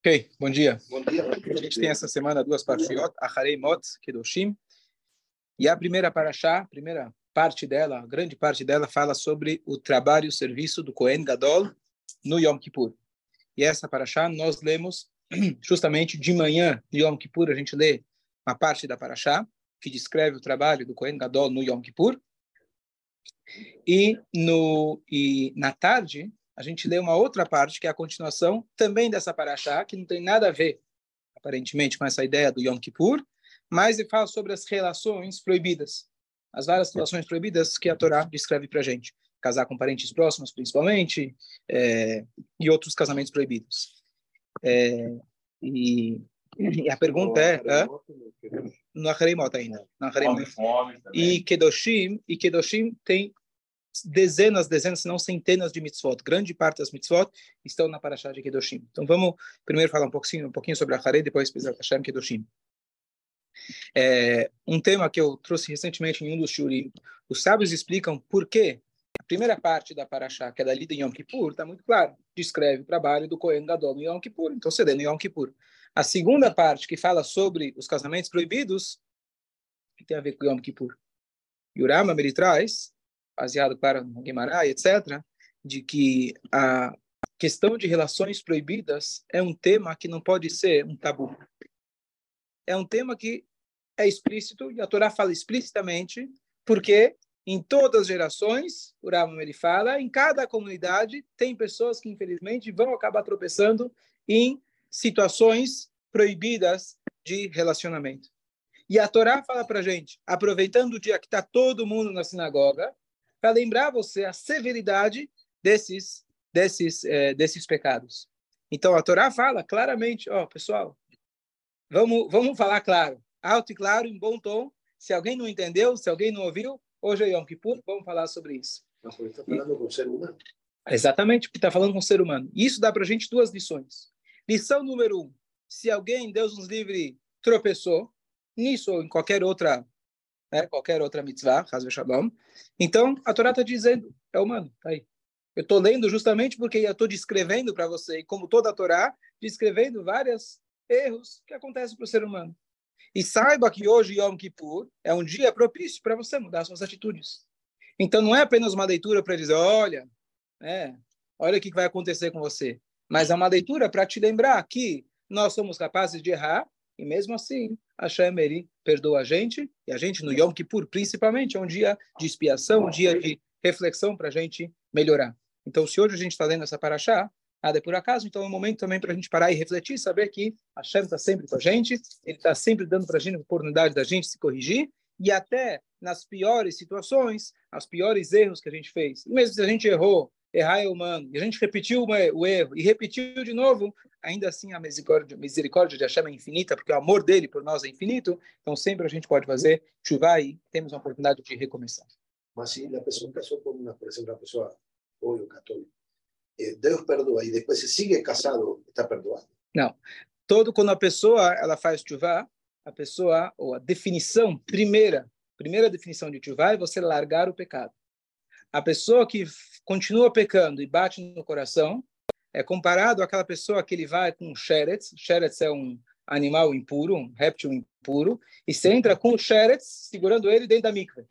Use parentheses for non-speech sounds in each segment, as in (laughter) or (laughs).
Ok, bom dia. Bom dia. A gente tem essa semana duas parshiot, Acharei Mot, Kedoshim. E a primeira parashá, a primeira parte dela, a grande parte dela, fala sobre o trabalho e o serviço do Kohen Gadol no Yom Kippur. E essa parashá nós lemos (clears throat) justamente de manhã, no Yom Kippur, a gente lê uma parte da parashá, que descreve o trabalho do Kohen Gadol no Yom Kippur. E, no, e na tarde, a gente lê uma outra parte, que é a continuação também dessa paraxá, que não tem nada a ver, aparentemente, com essa ideia do Yom Kippur, mas ele fala sobre as relações proibidas, as várias relações proibidas que a Torá descreve para a gente. Casar com parentes próximos, principalmente, é, e outros casamentos proibidos. É, e, e, a pergunta é... é no Acheremot ainda. No E Kedoshim, e Kedoshim tem dezenas, dezenas, se não centenas de mitzvot. Grande parte das mitzvot estão na Parashá de Kedoshim. Então vamos primeiro falar um pouquinho, um pouquinho sobre a Harei, depois Pesach Hashem Kedoshim. É, um tema que eu trouxe recentemente em um dos shurim. Os sábios explicam por que a primeira parte da Parashá, que é da lida em Yom Kippur, está muito claro. Descreve o trabalho do Kohen Gadol no Yom Kippur. Então lê no Yom Kippur. A segunda parte, que fala sobre os casamentos proibidos, que tem a ver com Yom Kippur. E o Rama, ele traz baseado para Guimarães, etc., de que a questão de relações proibidas é um tema que não pode ser um tabu. É um tema que é explícito, e a Torá fala explicitamente, porque em todas as gerações, o Rambam ele fala, em cada comunidade tem pessoas que infelizmente vão acabar tropeçando em situações proibidas de relacionamento. E a Torá fala para gente, aproveitando o dia que está todo mundo na sinagoga, para lembrar você a severidade desses desses é, desses pecados. Então a Torá fala claramente, ó, oh, pessoal, vamos vamos falar claro, alto e claro, em bom tom. Se alguém não entendeu, se alguém não ouviu, hoje é Yom Kippur, vamos falar sobre isso. está falando com o ser humano. Exatamente, porque está falando com o ser humano. Isso dá para a gente duas lições. Lição número um: se alguém, Deus nos livre, tropeçou nisso ou em qualquer outra né, qualquer outra mitzvah, Hazve Shalom. Então, a Torá está dizendo, é humano, tá aí. Eu estou lendo justamente porque eu estou descrevendo para você, como toda a Torá, descrevendo vários erros que acontecem para o ser humano. E saiba que hoje, Yom Kippur, é um dia propício para você mudar suas atitudes. Então, não é apenas uma leitura para dizer, olha, é, olha o que vai acontecer com você. Mas é uma leitura para te lembrar que nós somos capazes de errar e mesmo assim Hashem Eri perdoa a gente, e a gente no Yom Kippur, principalmente, é um dia de expiação, um dia de reflexão para a gente melhorar. Então, se hoje a gente está lendo essa paraxá, nada é por acaso, então é um momento também para a gente parar e refletir, saber que Hashem está sempre com a gente, ele está sempre dando para a gente a oportunidade da gente se corrigir, e até nas piores situações, os piores erros que a gente fez, mesmo se a gente errou errar é humano. E a gente repetiu o erro e repetiu de novo, ainda assim a misericórdia, misericórdia de Hashem é infinita, porque o amor dele por nós é infinito. Então sempre a gente pode fazer chuva e temos uma oportunidade de recomeçar. Mas se a pessoa casou com uma, por exemplo, a pessoa ou católico, eh, Deus perdoa e depois se sigue casado, está perdoado? Não. Todo quando a pessoa ela faz chuva, a pessoa ou a definição primeira, primeira definição de chuva é você largar o pecado. A pessoa que continua pecando e bate no coração é comparado àquela pessoa que ele vai com sheretz. Sheretz é um animal impuro, um réptil impuro, e você entra com o sheretz segurando ele dentro da mikve.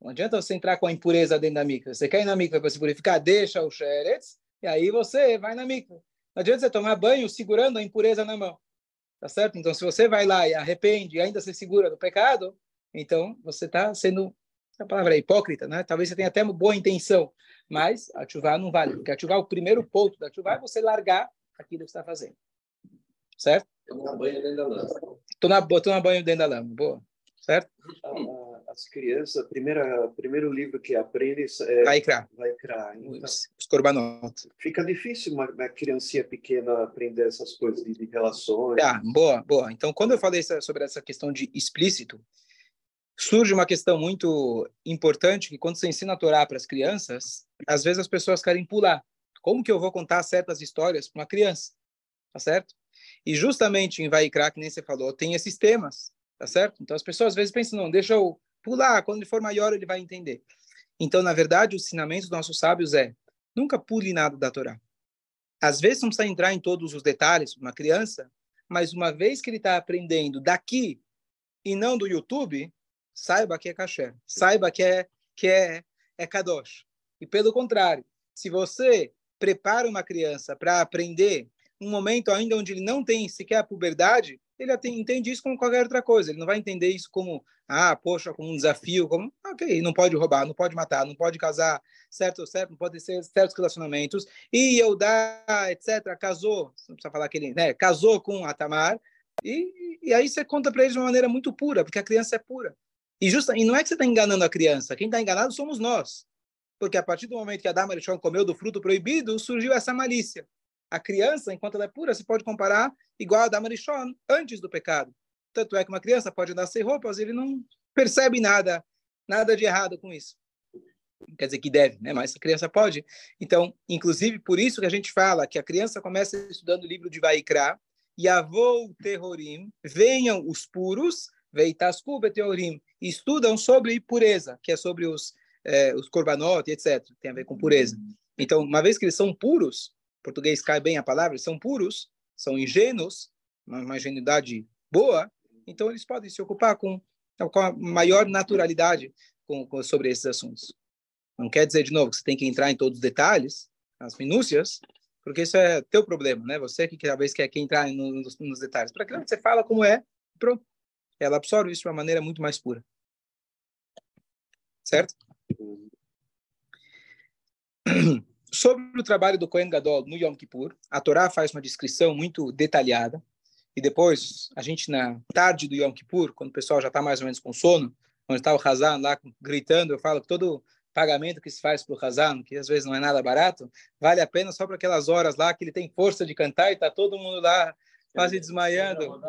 Não adianta você entrar com a impureza dentro da mikve. Você quer ir na mikve para se purificar, deixa o sheretz, e aí você vai na mikve. Não adianta você tomar banho segurando a impureza na mão. Tá certo? Então, se você vai lá e arrepende e ainda se segura do pecado, então você está sendo a palavra é hipócrita, né? Talvez você tenha até uma boa intenção, mas a chuva não vale, porque a chuva, o primeiro ponto da chuva é você largar aquilo que está fazendo. Certo? Tomar banho dentro da lama. Tomar, banho dentro da lama, boa. Certo? As crianças, primeira, primeiro livro que aprendem é Vaikra. Vaikra. Então, os korbanot. Fica difícil uma, uma criancinha pequena aprender essas coisas de, de relações. Ah, boa, boa. Então, quando eu falei sobre essa questão de explícito, surge uma questão muito importante que quando você ensina a Torá para as crianças, às vezes as pessoas querem pular. Como que eu vou contar certas histórias para uma criança? Tá certo? E justamente em Vaikra, que nem você falou, tem esses temas, tá certo? Então as pessoas às vezes pensam, não, deixa eu pular, quando ele for maior ele vai entender. Então, na verdade, o ensinamento dos nossos sábios é, Nunca pule nada da Torá. Às vezes não precisa entrar em todos os detalhes, uma criança, mas uma vez que ele está aprendendo daqui e não do YouTube, saiba que é kasher, saiba que é que é é kadosh. E pelo contrário, se você prepara uma criança para aprender um momento ainda onde ele não tem sequer a puberdade, ele entende isso como qualquer outra coisa. Ele não vai entender isso como, ah, poxa, como um desafio, como, ok, não pode roubar, não pode matar, não pode casar, certo ou certo, não pode ter certos relacionamentos. E Eudá, etc., casou, não precisa falar que ele, né, casou com a Tamar, e, e aí você conta para eles de uma maneira muito pura, porque a criança é pura. E, justa, e não é que você está enganando a criança, quem está enganado somos nós. Porque a partir do momento que a Dama comeu do fruto proibido, surgiu essa malícia. A criança, enquanto ela é pura, se pode comparar igual a Dama antes do pecado. Tanto é que uma criança pode andar sem roupas, ele não percebe nada, nada de errado com isso. Quer dizer que deve, né? Mas a criança pode. Então, inclusive por isso que a gente fala que a criança começa estudando o livro de Vaikra, e avô terrorim, venham os puros, veitasku beteorim, estudam sobre pureza, que é sobre os é, os etc. Tem a ver com pureza. Então, uma vez que eles são puros, português cai bem a palavra, são puros, são ingênuos, uma, uma ingenuidade boa, então eles podem se ocupar com, com a maior naturalidade com, com, sobre esses assuntos. Não quer dizer, de novo, que você tem que entrar em todos os detalhes, as minúcias, porque isso é teu problema, né? Você que talvez quer que entrar nos, nos detalhes. Para que você fala como é, pronto. Ela absorve isso de uma maneira muito mais pura. Certo? (clears throat) Sobre o trabalho do Kohen Gadol no Yom Kippur, a Torá faz uma descrição muito detalhada. E depois, a gente, na tarde do Yom Kippur, quando o pessoal já está mais ou menos com sono, onde está o Hazan lá gritando, eu falo que todo pagamento que se faz para o Hazan, que às vezes não é nada barato, vale a pena só para aquelas horas lá que ele tem força de cantar e está todo mundo lá quase desmaiando.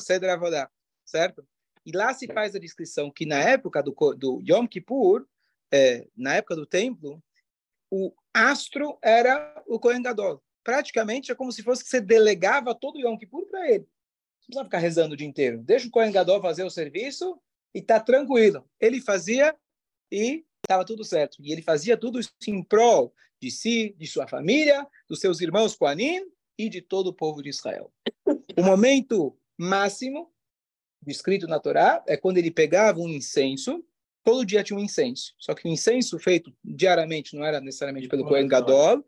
Cedra Avodá, certo? E lá se faz a descrição que na época do, do Yom Kippur, é, na época do templo, o astro era o Kohen Gadol. Praticamente é como se fosse que você delegava todo o Yom Kippur para ele. Não precisa ficar rezando o dia inteiro. Deixa o Kohen Gadol fazer o serviço e tá tranquilo. Ele fazia e estava tudo certo. E ele fazia tudo isso em prol de si, de sua família, dos seus irmãos Koanim e de todo o povo de Israel. O momento máximo descrito na Torá é quando ele pegava um incenso todo dia tinha um incenso. Só que o incenso feito diariamente não era necessariamente pelo Kohen Gadol.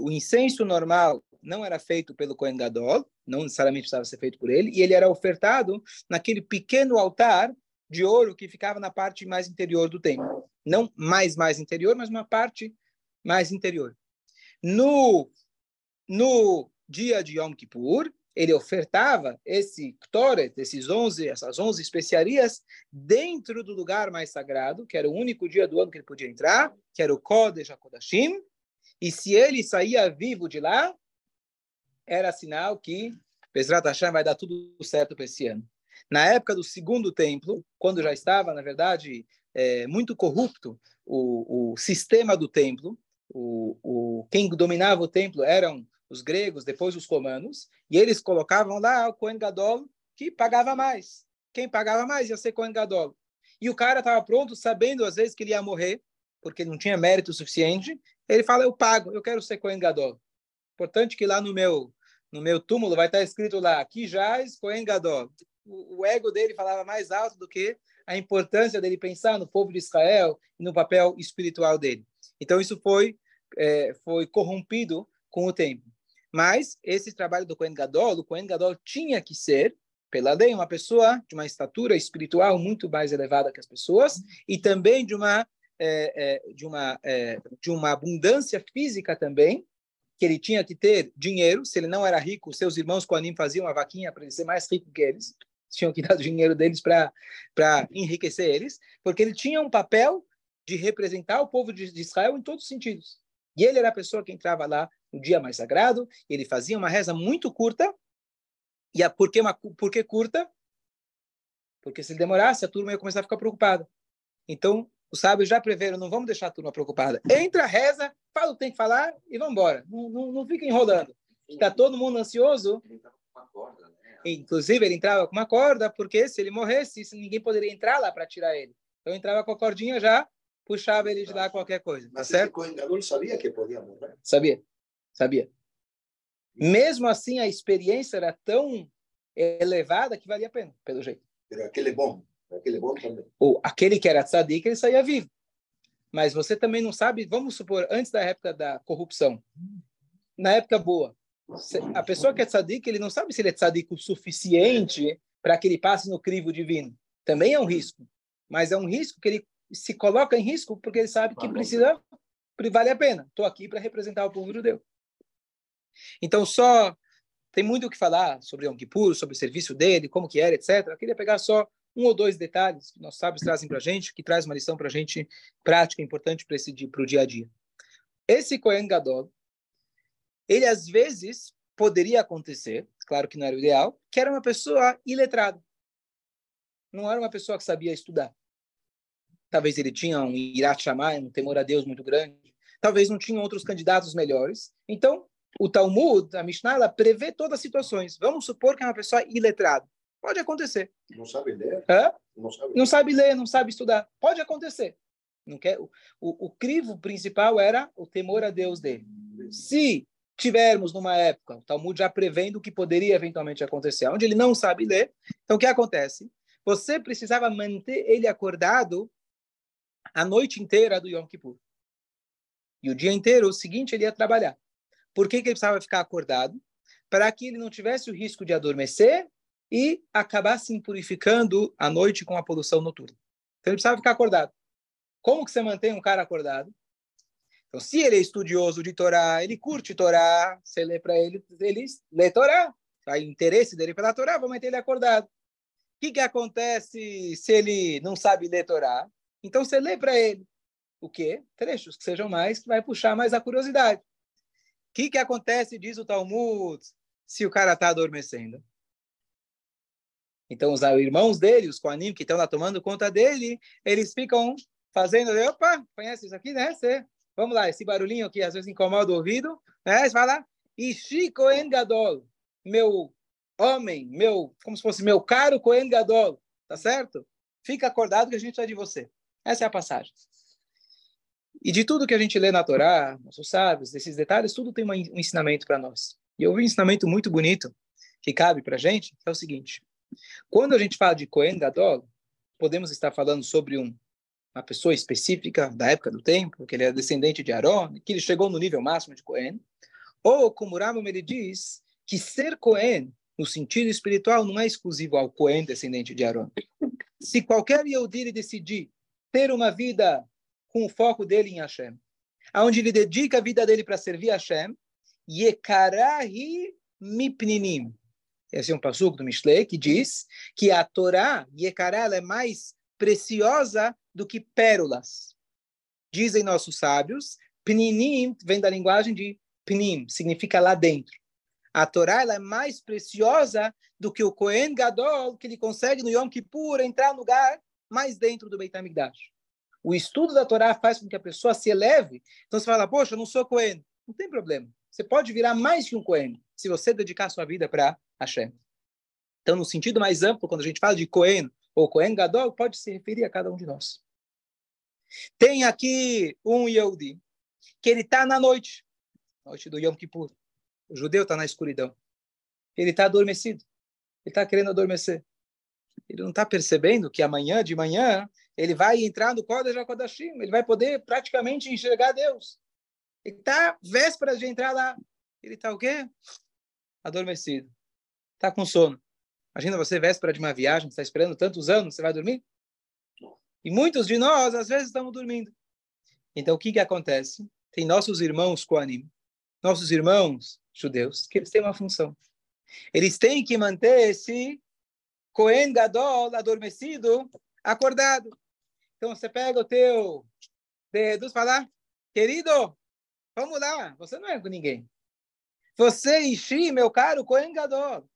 O incenso normal não era feito pelo Kohen Gadol, não necessariamente precisava ser feito por ele, e ele era ofertado naquele pequeno altar de ouro que ficava na parte mais interior do templo. Não mais mais interior, mas uma parte mais interior. No no dia de Yom Kippur, ele ofertava esse ktoret, esses 11, essas 11 especiarias, dentro do lugar mais sagrado, que era o único dia do ano que ele podia entrar, que era o Kodesh HaKodashim, e se ele saía vivo de lá, era sinal que Pesrat Hashem vai dar tudo certo para esse ano. Na época do segundo templo, quando já estava, na verdade, é, muito corrupto o, o sistema do templo, o, o, quem dominava o templo eram os gregos, depois os romanos, e eles colocavam lá o Cohen Gadol, que pagava mais. Quem pagava mais ia ser Cohen Gadol. E o cara estava pronto, sabendo às vezes que ele ia morrer, porque não tinha mérito suficiente. Ele fala: Eu pago, eu quero ser Cohen Gadol. Importante que lá no meu no meu túmulo vai estar escrito lá: Aqui jaz Cohen Gadol. O, o ego dele falava mais alto do que a importância dele pensar no povo de Israel e no papel espiritual dele. Então isso foi é, foi corrompido com o tempo. Mas esse trabalho do Kohen Gadol, o Kohen Gadol tinha que ser, pela lei, uma pessoa de uma estatura espiritual muito mais elevada que as pessoas e também de uma é, é, de uma é, de uma abundância física também que ele tinha que ter dinheiro. Se ele não era rico, seus irmãos Kohanim faziam uma vaquinha para ele ser mais rico que eles. Tinham que (laughs) dar o dinheiro deles para enriquecer eles, porque ele tinha um papel de representar o povo de Israel em todos os sentidos. E ele era a pessoa que entrava lá no dia mais sagrado, ele fazia uma reza muito curta. E a, por, que uma, por que curta? Porque se ele demorasse, a turma ia começar a ficar preocupada. Então, os sábios já preveram, não vamos deixar a turma preocupada. Entra, reza, fala o que tem que falar e vamos embora. Não, não, não fica enrolando. Está todo mundo ansioso. Inclusive, ele entrava com uma corda, porque se ele morresse, ninguém poderia entrar lá para tirar ele. Então, entrava com a cordinha já puxava ele de lá qualquer coisa. Tá Mas certo? esse sabia que podia morrer. Sabia? Sabia. Mesmo assim, a experiência era tão elevada que valia a pena, pelo jeito. Aquele bom, aquele bom também. Ou aquele que era tzadik, ele saía vivo. Mas você também não sabe, vamos supor, antes da época da corrupção, na época boa, a pessoa que é tzadik, ele não sabe se ele é tzadik o suficiente para que ele passe no crivo divino. Também é um risco. Mas é um risco que ele se coloca em risco porque ele sabe que precisa, vale a pena. Estou aqui para representar o povo judeu. Então, só tem muito o que falar sobre Yom Kippur, sobre o serviço dele, como que era, etc. Eu queria pegar só um ou dois detalhes que nossos sábios trazem para a gente, que traz uma lição para a gente prática, importante para o dia a dia. Esse Kohen Gadol, ele às vezes poderia acontecer, claro que não era o ideal, que era uma pessoa iletrada. Não era uma pessoa que sabia estudar. Talvez ele tinha um irat chamar, um temor a Deus muito grande. Talvez não tinha outros candidatos melhores. Então, o Talmud, a Mishnah, ela prevê todas as situações. Vamos supor que é uma pessoa iletrada. Pode acontecer. Não sabe ler? Hã? Não sabe. Não sabe ler, não sabe estudar. Pode acontecer. Não quer? O, o, o crivo principal era o temor a Deus dele. Se tivermos numa época, o Talmud já prevendo o que poderia eventualmente acontecer, onde ele não sabe ler, então o que acontece? Você precisava manter ele acordado a noite inteira do Yom Kippur. E o dia inteiro, o seguinte, ele ia trabalhar. Por que, que ele precisava ficar acordado? Para que ele não tivesse o risco de adormecer e acabar se impurificando à noite com a poluição noturna. Então ele precisava ficar acordado. Como que você mantém um cara acordado? Então, se ele é estudioso de Torá, ele curte Torá, você lê para ele, ele lê Torá. Aí, o interesse dele pela Torá, vou manter ele acordado. O que, que acontece se ele não sabe ler Torá? Então, você lê para ele o quê? Trechos que sejam mais, que vai puxar mais a curiosidade. Que, que acontece, diz o Talmud, se o cara está adormecendo? Então, os irmãos dele, os Koanim, que estão lá tomando conta dele, eles ficam fazendo, opa, conhece isso aqui, né? Você, vamos lá, esse barulhinho que às vezes incomoda o ouvido, né? Você fala, Ishi Kohen meu homem, meu, como se fosse meu caro Kohen tá certo? Fica acordado que a gente precisa de você. Essa é a passagem. E de tudo que a gente lê na Torá, nossos sábios, desses detalhes, tudo tem um ensinamento para nós. E eu vi um ensinamento muito bonito que cabe para a gente, que é o seguinte. Quando a gente fala de Kohen Gadol, podemos estar falando sobre um, uma pessoa específica da época do tempo, que ele é descendente de Aaron, que ele chegou no nível máximo de Kohen, ou como Rambam ele diz, que ser Kohen, no sentido espiritual, não é exclusivo ao Kohen descendente de Aaron. Se qualquer Yehudi decidir ter uma vida com o foco dele em Hashem, aonde ele dedica a vida dele para servir Hashem, Yekarahi mipninim. Esse é um passuco do Mishlei que diz que a Torá, Yekará, é mais preciosa do que pérolas. Dizem nossos sábios, pninim vem da linguagem de pnim, significa lá dentro. A Torá ela é mais preciosa do que o Kohen Gadol, que ele consegue no Yom Kippur entrar no lugar mais dentro do Beit HaMikdash. O estudo da Torá faz com que a pessoa se eleve. Então você fala, poxa, eu não sou Kohen. Não tem problema. Você pode virar mais que um Kohen, se você dedicar sua vida para Hashem. Então, no sentido mais amplo, quando a gente fala de Kohen ou Kohen Gadol, pode se referir a cada um de nós. Tem aqui um Yehudi, que ele está na noite, noite do Yom Kippur. O judeu está na escuridão. Ele está adormecido. Ele está querendo adormecer. Ele não está percebendo que amanhã, de manhã, ele vai entrar no Kodesh HaKodashim. Ele vai poder praticamente enxergar Deus. Ele está véspera de entrar lá. Ele está o quê? Adormecido. Está com sono. Imagina você véspera de uma viagem, está esperando tantos anos, você vai dormir? E muitos de nós, às vezes, estamos dormindo. Então, o que, que acontece? Tem nossos irmãos Koanim, nossos irmãos judeus, que eles têm uma função. Eles têm que manter esse Kohen Gadol adormecido, acordado. Então, você pega o teu dedo e fala, querido, vamos lá, você não é com ninguém. Você, Ishi, meu caro Kohen Gadol,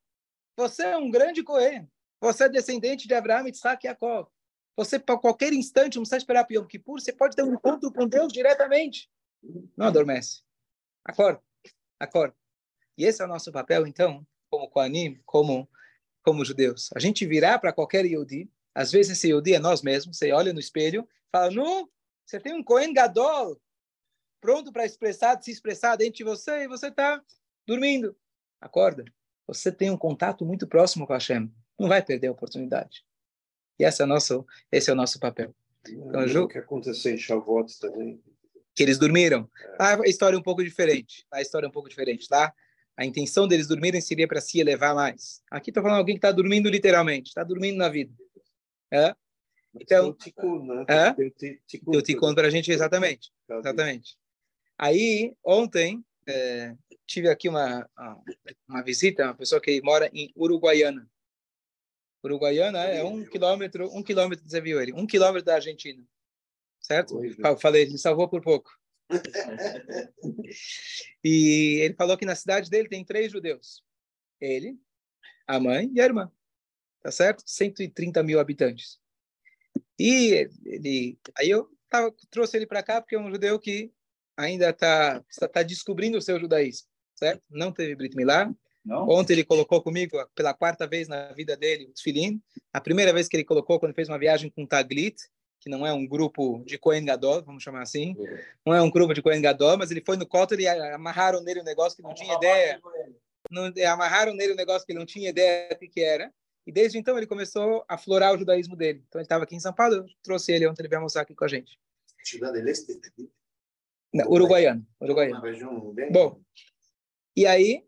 você é um grande Kohen. Você é descendente de Abraão, Isaac e Jacob. Você, para qualquer instante, não precisa esperar para Yom Kippur, você pode ter um encontro com Deus diretamente. Não adormece. Acorda, acorda. E esse é o nosso papel, então, como Koanim, como, como judeus. A gente virar para qualquer Yehudi, às vezes esse Yehudi é nós mesmos, você olha no espelho, fala, não, Você tem um Cohen Gadol pronto para expressar, se expressar dentro de você e você está dormindo. Acorda. Você tem um contato muito próximo com Hashem. Não vai perder a oportunidade. E esse é o nosso, esse é o nosso papel. Então, Ju, o que aconteceu em Shavuot também? Que eles dormiram. É. a história é um pouco diferente. A história é um pouco diferente, tá? A intenção deles dormirem seria para se elevar mais. Aqui está falando alguém que está dormindo literalmente, está dormindo na vida. É? Então, tikkun, né? É? o para a gente, exatamente. Exatamente. Aí, ontem, é, tive aqui uma, uma visita, uma pessoa que mora em Uruguaiana. Uruguaiana é um quilômetro, um quilômetro, você viu ele, um quilômetro da Argentina. Certo? Eu falei, ele salvou por pouco. (laughs) e ele falou que na cidade dele tem três judeus. Ele, a mãe e a irmã. Tá certo? 130 mil habitantes. E ele, aí eu tava, trouxe ele para cá porque é um judeu que ainda está tá descobrindo o seu judaísmo, certo? Não teve Brit Milá. Não? Ontem ele colocou comigo pela quarta vez na vida dele o Tfilin. A primeira vez que ele colocou quando fez uma viagem com Taglit, que não é um grupo de Kohen Gadol, vamos chamar assim. Não é um grupo de Kohen Gadol, mas ele foi no Kotel e amarraram nele um negócio que não tinha ideia. Não, amarraram nele um negócio que não tinha ideia do que era. E desde então ele começou a florar o judaísmo dele. Então ele estava aqui em São Paulo, eu trouxe ele ontem, ele veio almoçar aqui com a gente. Não, uruguaiano. uruguaiano. Bom, e aí,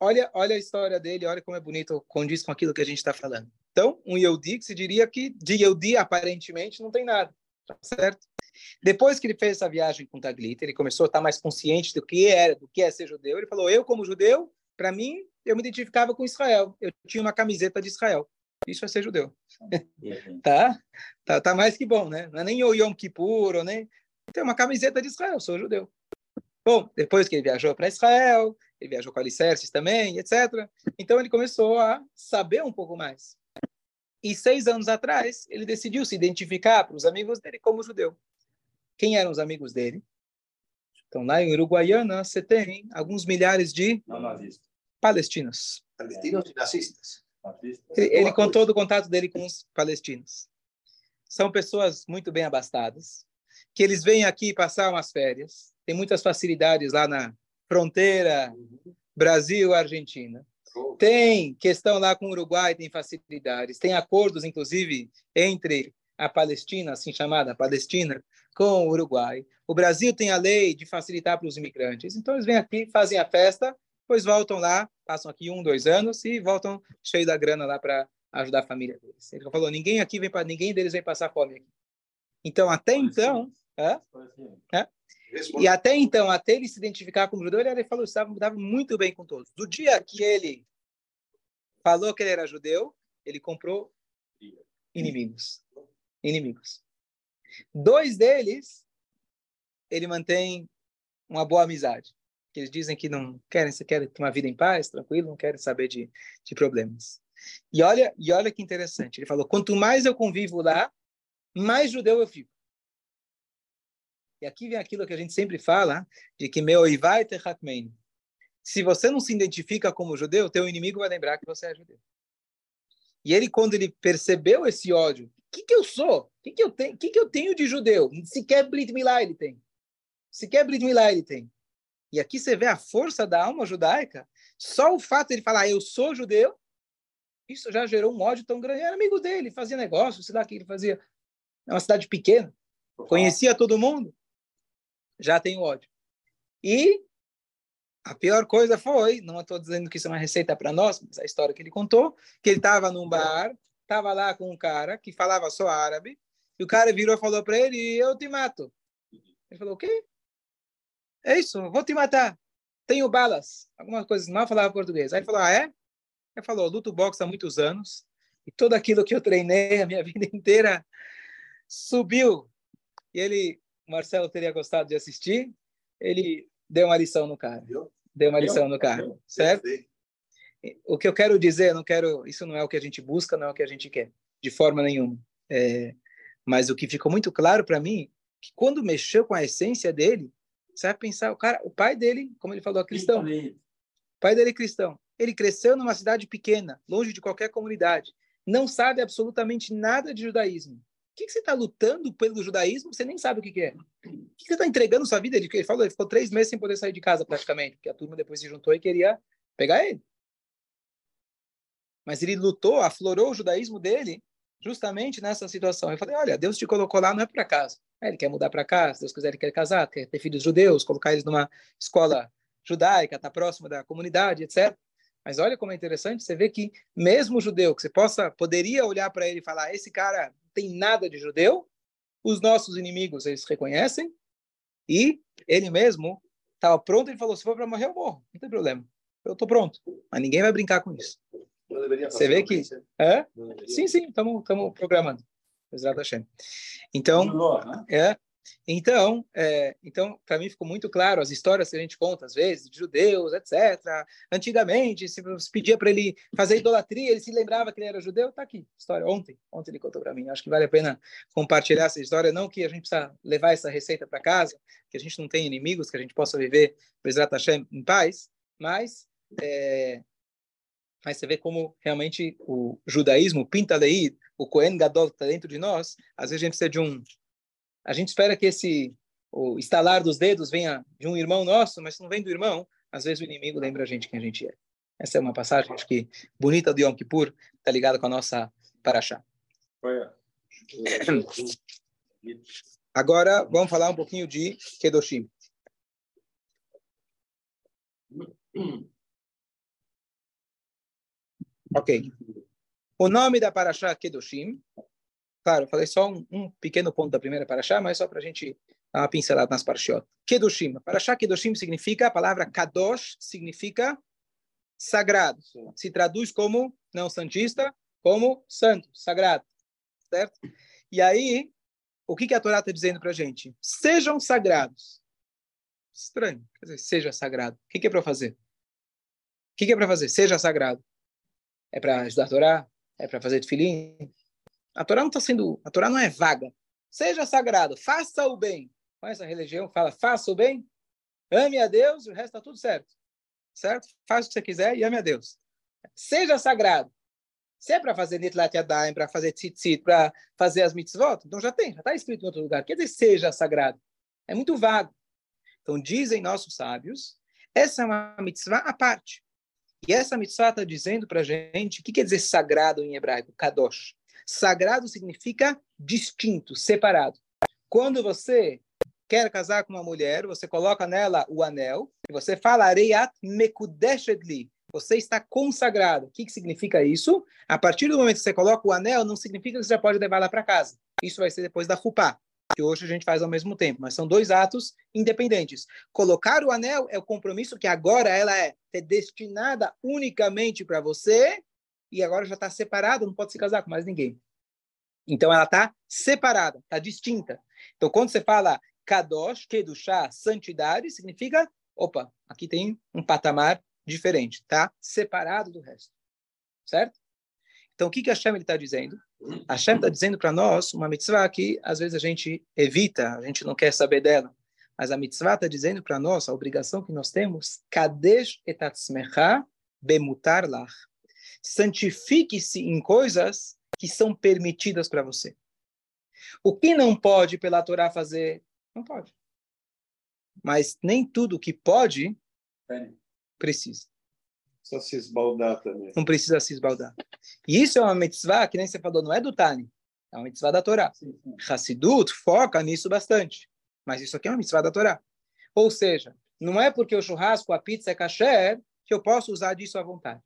olha, olha a história dele, olha como é bonito, condiz com aquilo que a gente está falando. Então, um Yehudi que se diria que de Yehudi aparentemente não tem nada, tá certo? Depois que ele fez essa viagem com Taglita, ele começou a estar mais consciente do que era, do que é ser judeu. Ele falou: eu como judeu, para mim, eu me identificava com Israel. Eu tinha uma camiseta de Israel. Isso é ser judeu. (laughs) tá? tá? Tá mais que bom, né? Não é nem o Yom Kippur, ou nem tem uma camiseta de Israel, sou judeu. Bom, depois que ele viajou para Israel, ele viajou com alicerces também, etc. Então ele começou a saber um pouco mais. E seis anos atrás, ele decidiu se identificar para os amigos dele como judeu. Quem eram os amigos dele? Então, lá em Uruguaiana, você tem alguns milhares de palestinos. Palestinos e nazistas. Ele, ele contou do contato dele com os palestinos. São pessoas muito bem abastadas, que eles vêm aqui passar umas férias. Tem muitas facilidades lá na fronteira Brasil-Argentina. Tem questão lá com o Uruguai, tem facilidades. Tem acordos, inclusive, entre a Palestina, assim chamada Palestina, com o Uruguai. O Brasil tem a lei de facilitar para os imigrantes. Então, eles vêm aqui, fazem a festa, depois voltam lá, passam aqui um, dois anos e voltam cheio da grana lá para ajudar a família deles. Ele falou: ninguém aqui vem para ninguém deles vem passar fome aqui. Então, até então, é? É? E até então, até ele se identificar como judeu, ele falou estava muito bem com todos. Do dia que ele falou que ele era judeu, ele comprou inimigos. Inimigos. Dois deles, ele mantém uma boa amizade. Que eles dizem que não querem, querem ter uma vida em paz, tranquilo, não querem saber de, de problemas. E olha, e olha que interessante. Ele falou: quanto mais eu convivo lá, mais judeu eu fico. E aqui vem aquilo que a gente sempre fala, de que meu vai ter Se você não se identifica como judeu, teu inimigo vai lembrar que você é judeu. E ele, quando ele percebeu esse ódio, o que, que eu sou? O que, que, eu tenho? que, que eu tenho de judeu? Sequer Brit Milá ele tem. Sequer Brit Milá ele tem. E aqui você vê a força da alma judaica. Só o fato de ele falar, eu sou judeu, isso já gerou um ódio tão grande. Era amigo dele, fazia negócio, sei lá o que ele fazia. É uma cidade pequena, conhecia todo mundo. Já tem ódio. E a pior coisa foi, não estou dizendo que isso é uma receita para nós, mas a história que ele contou, que ele estava num bar, estava lá com um cara que falava só árabe, e o cara virou e falou para ele, eu te mato. Ele falou, o quê? É isso, vou te matar. Tenho balas. Algumas coisas mal falava português. Aí ele falou, ah, é? Ele falou, luto boxe há muitos anos, e tudo aquilo que eu treinei a minha (laughs) vida inteira subiu. E ele, Marcelo teria gostado de assistir, ele deu uma lição no cara. Deu uma lição no cara, certo? O que eu quero dizer, não quero, isso não é o que a gente busca, não é o que a gente quer, de forma nenhuma. É, mas o que ficou muito claro para mim, que quando mexeu com a essência dele, você vai pensar, o cara, o pai dele, como ele falou, é cristão. O pai dele é cristão. Ele cresceu numa cidade pequena, longe de qualquer comunidade. Não sabe absolutamente nada de judaísmo. que, que você está lutando pelo judaísmo? Você nem sabe o que, que é. O que, que você está entregando sua vida? Ele, ele falou, ele ficou três meses sem poder sair de casa praticamente, porque a turma depois se juntou e queria pegar ele. Mas ele lutou, aflorou o judaísmo dele justamente nessa situação. Eu falei, olha, Deus te colocou lá não é para casa. Ele quer mudar para cá, se Deus quiser, ele quer casar, quer ter filhos judeus, colocar eles numa escola judaica, estar tá próximo da comunidade, etc. Mas olha como é interessante, você vê que mesmo o judeu, que você possa, poderia olhar para ele e falar, esse cara tem nada de judeu, os nossos inimigos eles reconhecem, e ele mesmo estava pronto, ele falou, se for para morrer, eu morro, não tem problema, eu estou pronto, mas ninguém vai brincar com isso. Você vê que... É? Sim, sim, estamos programando. Então, né? é, então, é, então para mim ficou muito claro as histórias que a gente conta às vezes de judeus, etc. Antigamente, se você pedia para ele fazer idolatria, ele se lembrava que ele era judeu. Tá aqui, história ontem, ontem ele contou para mim. Acho que vale a pena compartilhar essa história, não que a gente precisa levar essa receita para casa, que a gente não tem inimigos, que a gente possa viver Bezrat Hashem em paz, mas é, mas você vê como realmente o judaísmo, o Pintaleid, o Kohen Gadol está dentro de nós, às vezes a gente precisa de um a gente espera que esse o estalar dos dedos venha de um irmão nosso, mas se não vem do irmão, às vezes o inimigo lembra a gente quem a gente é. Essa é uma passagem, acho que bonita do Yom Kippur, está ligada com a nossa paraxá. (coughs) Agora, vamos falar um pouquinho de Kedoshim. (coughs) Ok. O nome da paraxá Kedoshim Claro, eu falei só um, um pequeno ponto da primeira paraxá, mas só para a gente dar uma pincelada nas parashiot. Kedoshim. Paraxá Kedoshim significa, a palavra Kadosh significa sagrado. Se traduz como, não santista, como santo, sagrado. Certo? E aí, o que, que a Torá está dizendo para a gente? Sejam sagrados. Estranho. Quer dizer, seja sagrado. O que, que é para fazer? O que, que é para fazer? Seja sagrado. É para ajudar a Torá? É para fazer tefilim? A Torá não está sendo, a Torá não é vaga. Seja sagrado, faça o bem. Com essa religião fala, faça o bem, ame a Deus e o resto está tudo certo. Certo? Faz o que você quiser e ame a Deus. Seja sagrado. Se é para fazer Nitlat Yadayim, para fazer Tzitzit, para fazer as mitzvot, então já tem, já está escrito em outro lugar. Quer dizer, seja sagrado. É muito vago. Então, dizem nossos sábios, essa é uma mitzvah à parte. E essa mitzvah está dizendo para a gente, o que quer dizer sagrado em hebraico? Kadosh. Sagrado significa distinto, separado. Quando você quer casar com uma mulher, você coloca nela o anel e você fala Areiat Mekudeshedli. Você está consagrado. O que, que significa isso? A partir do momento que você coloca o anel, não significa que você já pode levar ela para casa. Isso vai ser depois da Rupá, que hoje a gente faz ao mesmo tempo, mas são dois atos independentes. Colocar o anel é o compromisso que agora ela é destinada unicamente para você e agora já está separada, não pode se casar com mais ninguém. Então ela está separada, está distinta. Então quando você fala kadosh, kedushá, santidade, significa, opa, aqui tem um patamar diferente, tá? Separado do resto, certo? Então o que que Hashem está dizendo? Hashem está dizendo para nós uma mitzvah que às vezes a gente evita, a gente não quer saber dela. Mas a mitzvah está dizendo para nós, a obrigação que nós temos, kadesh etatzmecha bemutar lach santifique-se em coisas que são permitidas para você. O que não pode pela Torá fazer, não pode. Mas nem tudo que pode, precisa. Só se esbaldar também. Não precisa se esbaldar. E isso é uma mitzvah que nem você falou, não é do Tani. É uma mitzvah da Torá. Hassidut foca nisso bastante. Mas isso aqui é uma mitzvah da Torá. Ou seja, não é porque o churrasco, a pizza é kasher que eu posso usar disso à vontade.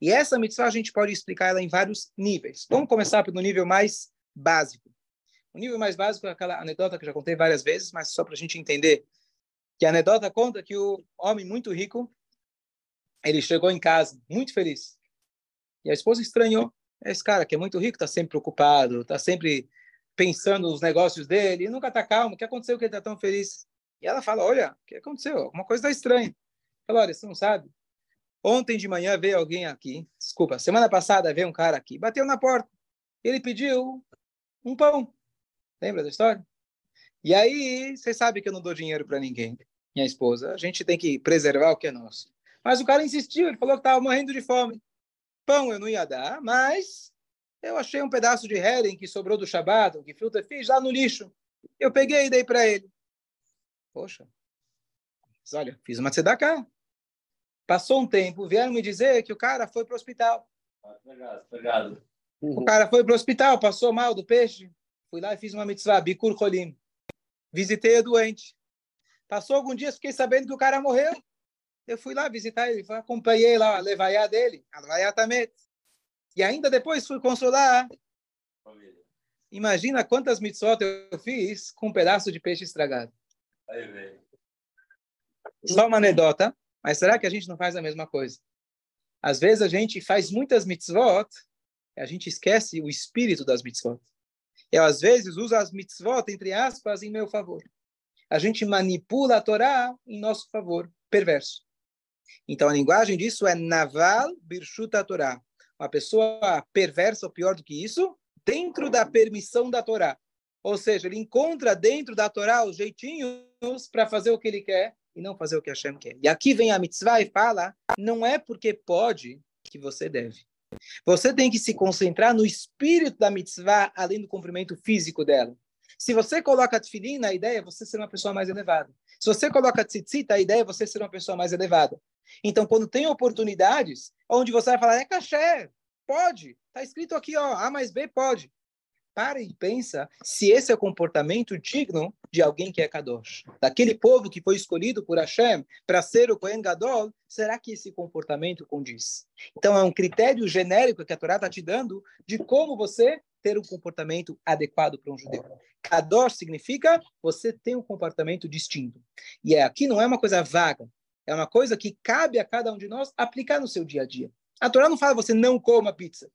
E essa mitzvah a gente pode explicar ela em vários níveis. Vamos começar pelo nível mais básico. O nível mais básico é aquela anedota que eu já contei várias vezes, mas só para a gente entender. Que a anedota conta que o homem muito rico, ele chegou em casa muito feliz. E a esposa estranhou. Esse cara que é muito rico está sempre preocupado, está sempre pensando nos negócios dele, e nunca está calmo. O que aconteceu que ele está tão feliz? E ela fala, olha, o que aconteceu? Alguma coisa está estranha. Fala, olha, você não sabe? Ontem de manhã veio alguém aqui, desculpa, semana passada veio um cara aqui, bateu na porta. Ele pediu um pão. Lembra da história? E aí, você sabe que eu não dou dinheiro para ninguém, minha esposa. A gente tem que preservar o que é nosso. Mas o cara insistiu, ele falou que estava morrendo de fome. Pão eu não ia dar, mas Eu achei um pedaço de herring que sobrou do Shabbat, que fruta fiz lá no lixo. Eu peguei e dei para ele. Poxa, mas olha, fiz uma tzedakah. Passou um tempo, vieram me dizer que o cara foi para o hospital. Obrigado, obrigado. O cara foi para o hospital, passou mal do peixe. Fui lá e fiz uma mitzvah, Bikur Cholim. Visitei o doente. Passou alguns dias, fiquei sabendo que o cara morreu. Eu fui lá visitar ele, acompanhei lá a levaiá dele, a levaiá tamet. E ainda depois fui consolar. Imagina quantas mitzvot eu fiz com um pedaço de peixe estragado. Aí, Só uma anedota, mas será que a gente não faz a mesma coisa? Às vezes a gente faz muitas mitzvot, e a gente esquece o espírito das mitzvot. Eu, às vezes, uso as mitzvot, entre aspas, em meu favor. A gente manipula a Torá em nosso favor, perverso. Então, a linguagem disso é naval birshuta Torá. Uma pessoa perversa, ou pior do que isso, dentro da permissão da Torá. Ou seja, ele encontra dentro da Torá os jeitinhos para fazer o que ele quer e não fazer o que Hashem quer. E aqui vem a mitzvah e fala, não é porque pode que você deve. Você tem que se concentrar no espírito da mitzvah, além do cumprimento físico dela. Se você coloca tefilin, a ideia é você ser uma pessoa mais elevada. Se você coloca tzitzit, a ideia é você ser uma pessoa mais elevada. Então, quando tem oportunidades, onde você vai falar, é caché, pode, está escrito aqui, ó, A mais B pode para e pensa se esse é o comportamento digno de alguém que é Kadosh. Daquele povo que foi escolhido por Hashem para ser o Kohen Gadol, será que esse comportamento condiz? Então, é um critério genérico que a Torá está te dando de como você ter um comportamento adequado para um judeu. Kadosh significa você tem um comportamento distinto. E é, aqui não é uma coisa vaga, é uma coisa que cabe a cada um de nós aplicar no seu dia a dia. A Torá não fala você não coma pizza.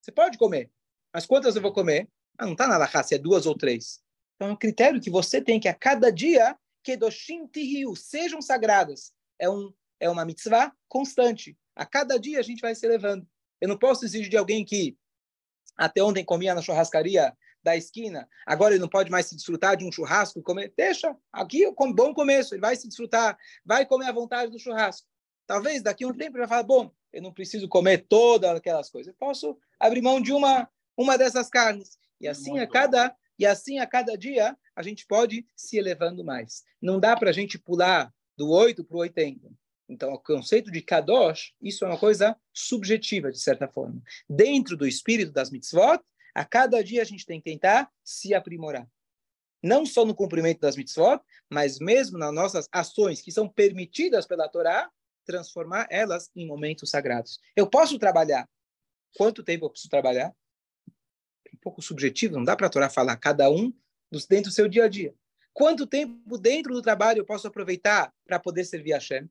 Você pode comer, mas quantas eu vou comer? Ah, não está na Laha, se é duas ou três. Então é um critério que você tem que a cada dia, Kedoshim Tihiu, sejam sagradas. É, um, é uma mitzvah constante. A cada dia a gente vai se elevando. Eu não posso exigir de alguém que até ontem comia na churrascaria da esquina, agora ele não pode mais se desfrutar de um churrasco, comer. Deixa, aqui é um bom começo, ele vai se desfrutar, vai comer à vontade do churrasco. Talvez daqui a um tempo ele vai falar, bom, eu não preciso comer todas aquelas coisas, eu posso abrir mão de uma uma dessas carnes. E assim a cada e assim a cada dia a gente pode se elevando mais. Não dá para a gente pular do 8 para o 80. Então, o conceito de kadosh, isso é uma coisa subjetiva, de certa forma. Dentro do espírito das mitzvot, a cada dia a gente tem que tentar se aprimorar. Não só no cumprimento das mitzvot, mas mesmo nas nossas ações que são permitidas pela Torá, transformar elas em momentos sagrados. Eu posso trabalhar. Quanto tempo eu preciso trabalhar? pouco subjetivo, não dá para a Torá falar cada um dentro do seu dia a dia. Quanto tempo dentro do trabalho eu posso aproveitar para poder servir a Hashem?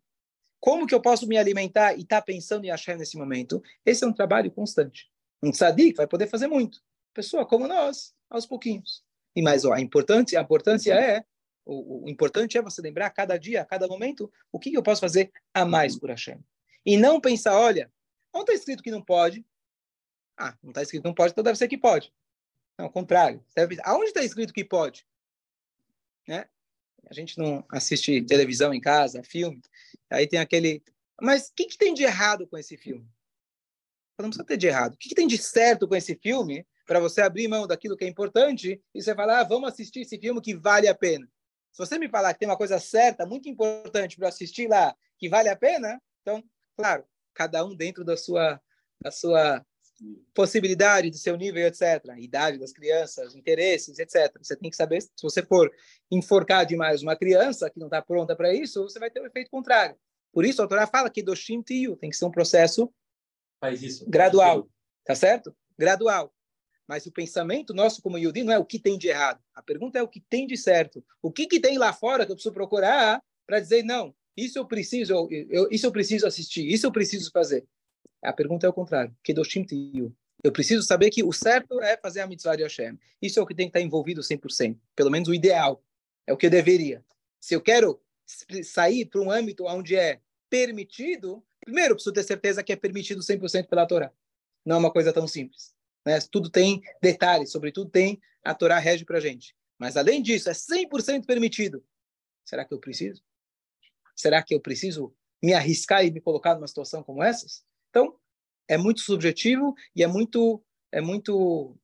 Como que eu posso me alimentar e estar tá pensando em Hashem nesse momento? Esse é um trabalho constante. Um tzadik vai poder fazer muito. Pessoa como nós, aos pouquinhos. E mais, ó, a importância, a importância é o, o, importante é você lembrar a cada dia, a cada momento, o que, eu posso fazer a mais por Hashem. E não pensar, olha, não está escrito que não pode. Ah, não está escrito que não pode, então deve ser que pode. Não, ao contrário. Deve... Aonde está escrito que pode? Né? A gente não assiste televisão em casa, filme. Aí tem aquele. Mas o que, que tem de errado com esse filme? Não precisa ter de errado. O que, que tem de certo com esse filme para você abrir mão daquilo que é importante e você falar, ah, vamos assistir esse filme que vale a pena? Se você me falar que tem uma coisa certa, muito importante para assistir lá, que vale a pena, então, claro, cada um dentro da sua, da sua possibilidade do seu nível, etc. Idade das crianças, interesses, etc. Você tem que saber, se você for enforcar demais uma criança que não está pronta para isso, você vai ter o um efeito contrário. Por isso, a Torá fala que do Tiu tem que ser um processo Faz isso. gradual, tá certo? Gradual. Mas o pensamento nosso como Yudi não é o que tem de errado. A pergunta é o que tem de certo. O que, que tem lá fora que eu preciso procurar para dizer, não, isso eu preciso, eu, isso eu preciso assistir, isso eu preciso fazer. A pergunta é o contrário. Kedoshim Tiyu. Eu preciso saber que o certo é fazer a mitzvah de Hashem. Isso é o que tem que estar envolvido 100%. Pelo menos o ideal. É o que eu deveria. Se eu quero sair para um âmbito onde é permitido, primeiro eu preciso ter certeza que é permitido 100% pela Torá. Não é uma coisa tão simples. Né? Tudo tem detalhes, sobretudo tem a Torá rege para a gente. Mas além disso, é 100% permitido. Será que eu preciso? Será que eu preciso me arriscar e me colocar numa situação como essas? Então, é muito subjetivo e é muito é muito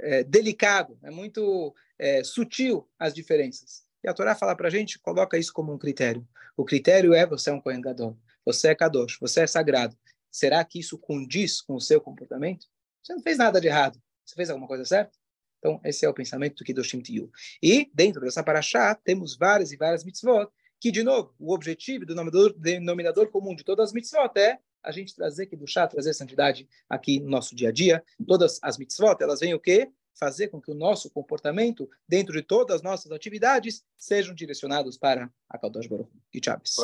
é, delicado, é muito é, sutil as diferenças. E a Torá fala para a gente, coloca isso como um critério. O critério é você é um Kohen Gadol, você é Kadosh, você é sagrado. Será que isso condiz com o seu comportamento? Você não fez nada de errado. Você fez alguma coisa certa? Então, esse é o pensamento do Kiddushim Tiyu. E, dentro dessa paraxá, temos várias e várias mitzvot, que, de novo, o objetivo do denominador, denominador comum de todas as mitzvot é a gente trazer Kiddushá, trazer santidade aqui no nosso dia a dia. Todas as mitzvot, elas vêm o quê? Fazer com que o nosso comportamento, dentro de todas as nossas atividades, sejam direcionados para a Kadosh Baruch. E Chaves.